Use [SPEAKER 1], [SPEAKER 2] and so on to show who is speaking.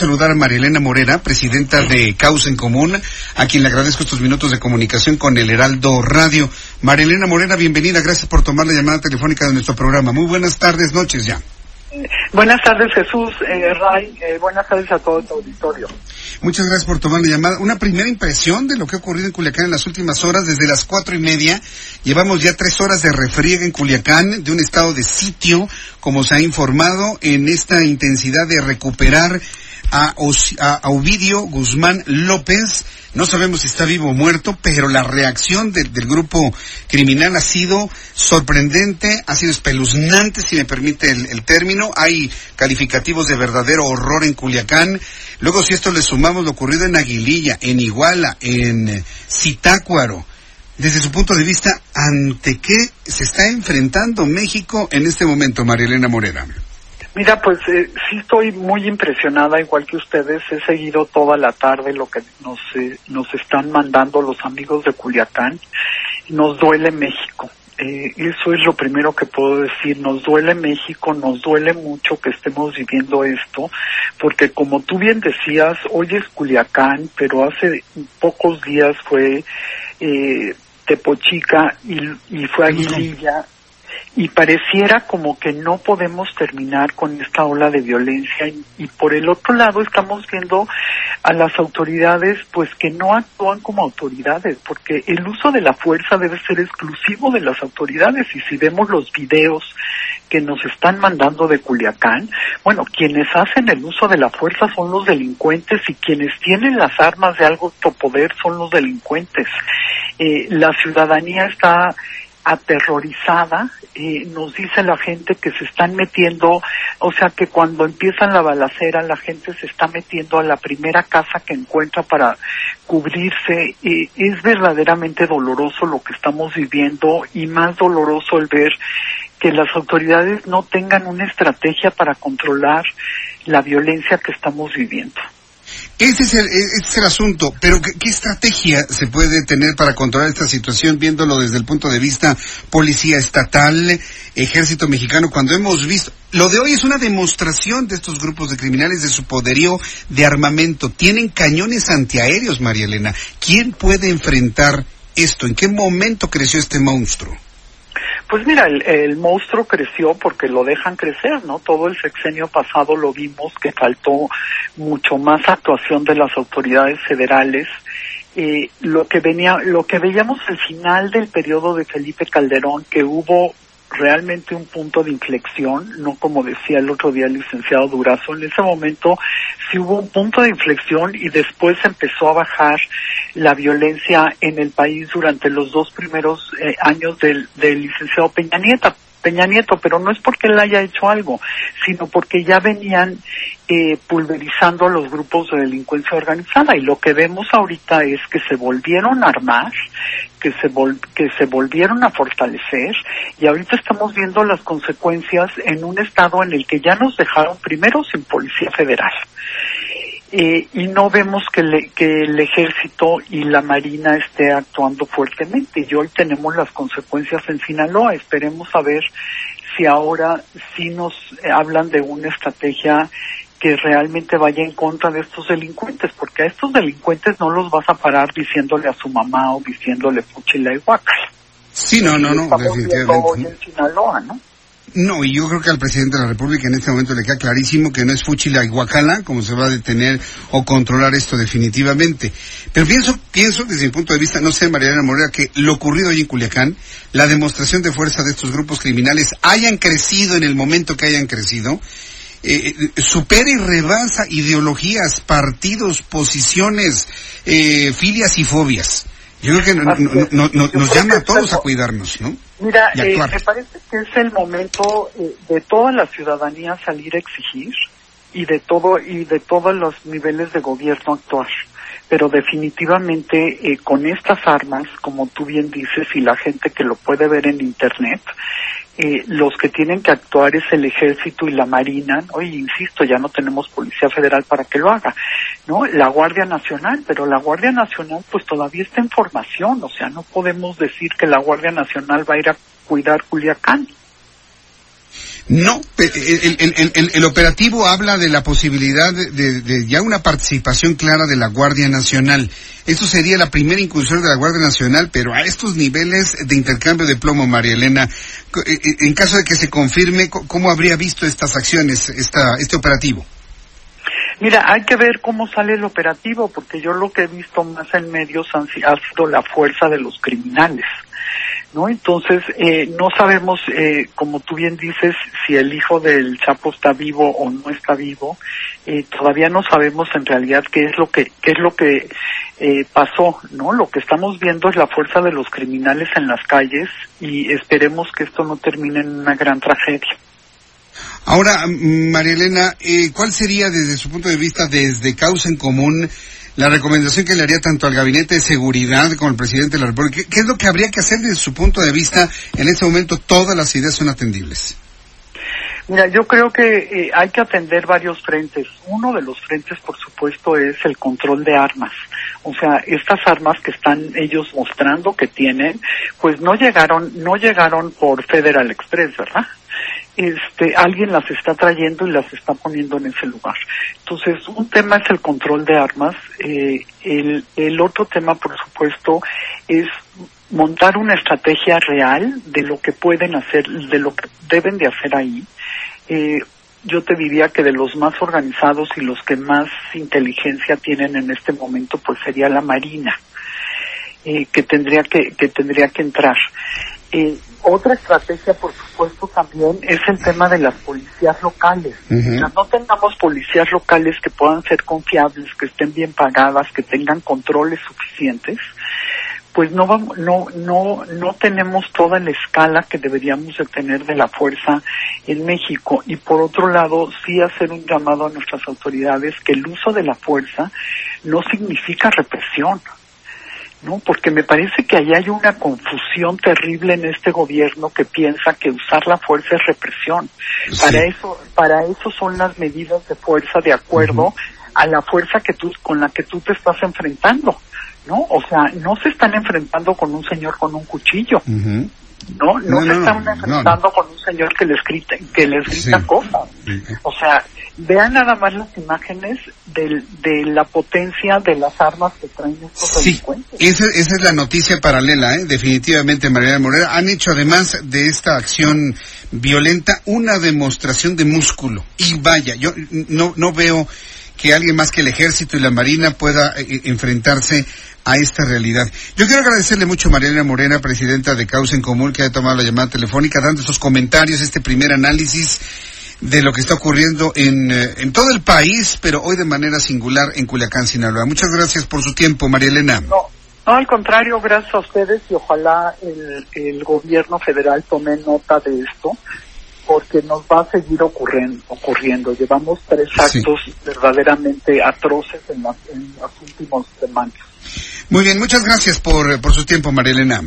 [SPEAKER 1] Saludar a Marielena Morera, presidenta de Causa en Común, a quien le agradezco estos minutos de comunicación con el Heraldo Radio. Marielena Morera, bienvenida, gracias por tomar la llamada telefónica de nuestro programa. Muy buenas tardes, noches ya.
[SPEAKER 2] Buenas tardes, Jesús, eh, Ray, eh, buenas tardes a todo tu auditorio.
[SPEAKER 1] Muchas gracias por tomar la llamada. Una primera impresión de lo que ha ocurrido en Culiacán en las últimas horas, desde las cuatro y media. Llevamos ya tres horas de refriega en Culiacán, de un estado de sitio, como se ha informado, en esta intensidad de recuperar a, a, Ovidio Guzmán López. No sabemos si está vivo o muerto, pero la reacción del grupo criminal ha sido sorprendente, ha sido espeluznante, si me permite el, término. Hay calificativos de verdadero horror en Culiacán. Luego, si esto le sumamos lo ocurrido en Aguililla, en Iguala, en Zitácuaro, desde su punto de vista, ¿ante qué se está enfrentando México en este momento, María Elena Morera?
[SPEAKER 2] Mira, pues eh, sí estoy muy impresionada, igual que ustedes. He seguido toda la tarde lo que nos, eh, nos están mandando los amigos de Culiacán. Nos duele México. Eh, eso es lo primero que puedo decir. Nos duele México, nos duele mucho que estemos viviendo esto, porque como tú bien decías, hoy es Culiacán, pero hace pocos días fue eh, Tepochica y, y fue Aguililla y pareciera como que no podemos terminar con esta ola de violencia y, por el otro lado estamos viendo a las autoridades pues que no actúan como autoridades porque el uso de la fuerza debe ser exclusivo de las autoridades y si vemos los videos que nos están mandando de Culiacán, bueno, quienes hacen el uso de la fuerza son los delincuentes y quienes tienen las armas de algo poder son los delincuentes. Eh, la ciudadanía está aterrorizada, eh, nos dice la gente que se están metiendo, o sea que cuando empiezan la balacera la gente se está metiendo a la primera casa que encuentra para cubrirse. Eh, es verdaderamente doloroso lo que estamos viviendo y más doloroso el ver que las autoridades no tengan una estrategia para controlar la violencia que estamos viviendo.
[SPEAKER 1] Ese es el, ese es el asunto, pero ¿qué, ¿qué, estrategia se puede tener para controlar esta situación viéndolo desde el punto de vista policía estatal, ejército mexicano, cuando hemos visto, lo de hoy es una demostración de estos grupos de criminales de su poderío de armamento, tienen cañones antiaéreos, María Elena, ¿quién puede enfrentar esto? ¿En qué momento creció este monstruo?
[SPEAKER 2] Pues mira, el, el, monstruo creció porque lo dejan crecer, ¿no? Todo el sexenio pasado lo vimos que faltó mucho más actuación de las autoridades federales. Eh, lo que venía, lo que veíamos al final del periodo de Felipe Calderón, que hubo realmente un punto de inflexión, no como decía el otro día el licenciado Durazo, en ese momento sí hubo un punto de inflexión y después empezó a bajar la violencia en el país durante los dos primeros eh, años del, del licenciado Peña Nieto. Peña Nieto, pero no es porque él haya hecho algo, sino porque ya venían eh, pulverizando a los grupos de delincuencia organizada y lo que vemos ahorita es que se volvieron a armar, que se, vol que se volvieron a fortalecer y ahorita estamos viendo las consecuencias en un estado en el que ya nos dejaron primero sin policía federal. Eh, y no vemos que, le, que el ejército y la marina esté actuando fuertemente. Y hoy tenemos las consecuencias en Sinaloa. Esperemos a ver si ahora sí nos hablan de una estrategia que realmente vaya en contra de estos delincuentes, porque a estos delincuentes no los vas a parar diciéndole a su mamá o diciéndole fuchila y guacal.
[SPEAKER 1] Sí, no, no, no, definitivamente.
[SPEAKER 2] Hoy en Sinaloa, ¿no?
[SPEAKER 1] No, y yo creo que al presidente de la República en este momento le queda clarísimo que no es Fuchila y Guacala como se va a detener o controlar esto definitivamente. Pero pienso, pienso desde mi punto de vista, no sé, Mariana Morera, que lo ocurrido hoy en Culiacán, la demostración de fuerza de estos grupos criminales hayan crecido en el momento que hayan crecido, eh, supera y rebasa ideologías, partidos, posiciones, eh, filias y fobias Yo creo que nos llama a todos a cuidarnos, ¿no?
[SPEAKER 2] Mira, eh, me parece que es el momento eh, de toda la ciudadanía salir a exigir y de todo y de todos los niveles de gobierno actuar. Pero definitivamente eh, con estas armas, como tú bien dices, y la gente que lo puede ver en Internet, eh, los que tienen que actuar es el ejército y la marina, oye, insisto, ya no tenemos policía federal para que lo haga, ¿no? La Guardia Nacional, pero la Guardia Nacional pues todavía está en formación, o sea, no podemos decir que la Guardia Nacional va a ir a cuidar Culiacán.
[SPEAKER 1] No, el, operativo habla de la posibilidad de, ya una participación clara de la Guardia Nacional. Eso sería la primera incursión de la Guardia Nacional, pero a estos niveles de intercambio de plomo, María Elena, eh, eh, en caso de que se confirme, ¿cómo habría visto estas acciones, esta, este operativo?
[SPEAKER 2] Mira, hay que ver cómo sale el operativo, porque yo lo que he visto más en medios ha sido la fuerza de los criminales. ¿no? Entonces, eh, no sabemos, eh, como tú bien dices, si el hijo del Chapo está vivo o no está vivo. Eh, todavía no sabemos en realidad qué es lo que, qué es lo que eh, pasó, ¿no? Lo que estamos viendo es la fuerza de los criminales en las calles y esperemos que esto no termine en una gran tragedia.
[SPEAKER 1] Ahora, María Elena, eh, ¿cuál sería desde su punto de vista, desde Causa en Común, la recomendación que le haría tanto al Gabinete de Seguridad como al presidente de la República. ¿Qué, es lo que habría que hacer desde su punto de vista? En este momento todas las ideas son atendibles.
[SPEAKER 2] Mira, yo creo que eh, hay que atender varios frentes. Uno de los frentes, por supuesto, es el control de armas. O sea, estas armas que están ellos mostrando que tienen, pues no llegaron, no llegaron por Federal Express, ¿verdad? Este, alguien las está trayendo y las está poniendo en ese lugar. Entonces, un tema es el control de armas. Eh, el, el otro tema, por supuesto, es montar una estrategia real de lo que pueden hacer, de lo que deben de hacer ahí. Eh, yo te diría que de los más organizados y los que más inteligencia tienen en este momento, pues sería la Marina, eh, que tendría que, que tendría que entrar. Eh, otra estrategia, por supuesto, también es el tema de las policías locales. O sea, no tengamos policías locales que puedan ser confiables, que estén bien pagadas, que tengan controles suficientes, pues no vamos, no, no, no tenemos toda la escala que deberíamos de tener de la fuerza en México. Y por otro lado, sí hacer un llamado a nuestras autoridades que el uso de la fuerza no significa represión. ¿No? Porque me parece que ahí hay una confusión terrible en este gobierno que piensa que usar la fuerza es represión. Para eso, para eso son las medidas de fuerza de acuerdo a la fuerza que tú, con la que tú te estás enfrentando, ¿no? O sea, no se están enfrentando con un señor con un cuchillo. ¿No? No, se están enfrentando con un señor que les grita, que les grita cosas. O sea, vean nada más las imágenes de la potencia de las armas que traen estos delincuentes.
[SPEAKER 1] Esa, esa es la noticia paralela, ¿eh? definitivamente, María Morera. Han hecho además de esta acción violenta una demostración de músculo. Y vaya, yo no, no veo que alguien más que el ejército y la marina pueda eh, eh, enfrentarse a esta realidad. Yo quiero agradecerle mucho a Mariana Morena, presidenta de Causa en Común, que ha tomado la llamada telefónica, dando estos comentarios, este primer análisis de lo que está ocurriendo en, eh, en todo el país, pero hoy de manera singular en Culiacán, Sinaloa. Muchas gracias por su tiempo, María Elena.
[SPEAKER 2] No, no al contrario, gracias a ustedes y ojalá el, el gobierno federal tome nota de esto porque nos va a seguir ocurriendo. ocurriendo. Llevamos tres actos verdaderamente atroces en, las, en las últimas semanas.
[SPEAKER 1] Muy bien, muchas gracias por, por su tiempo, María Elena.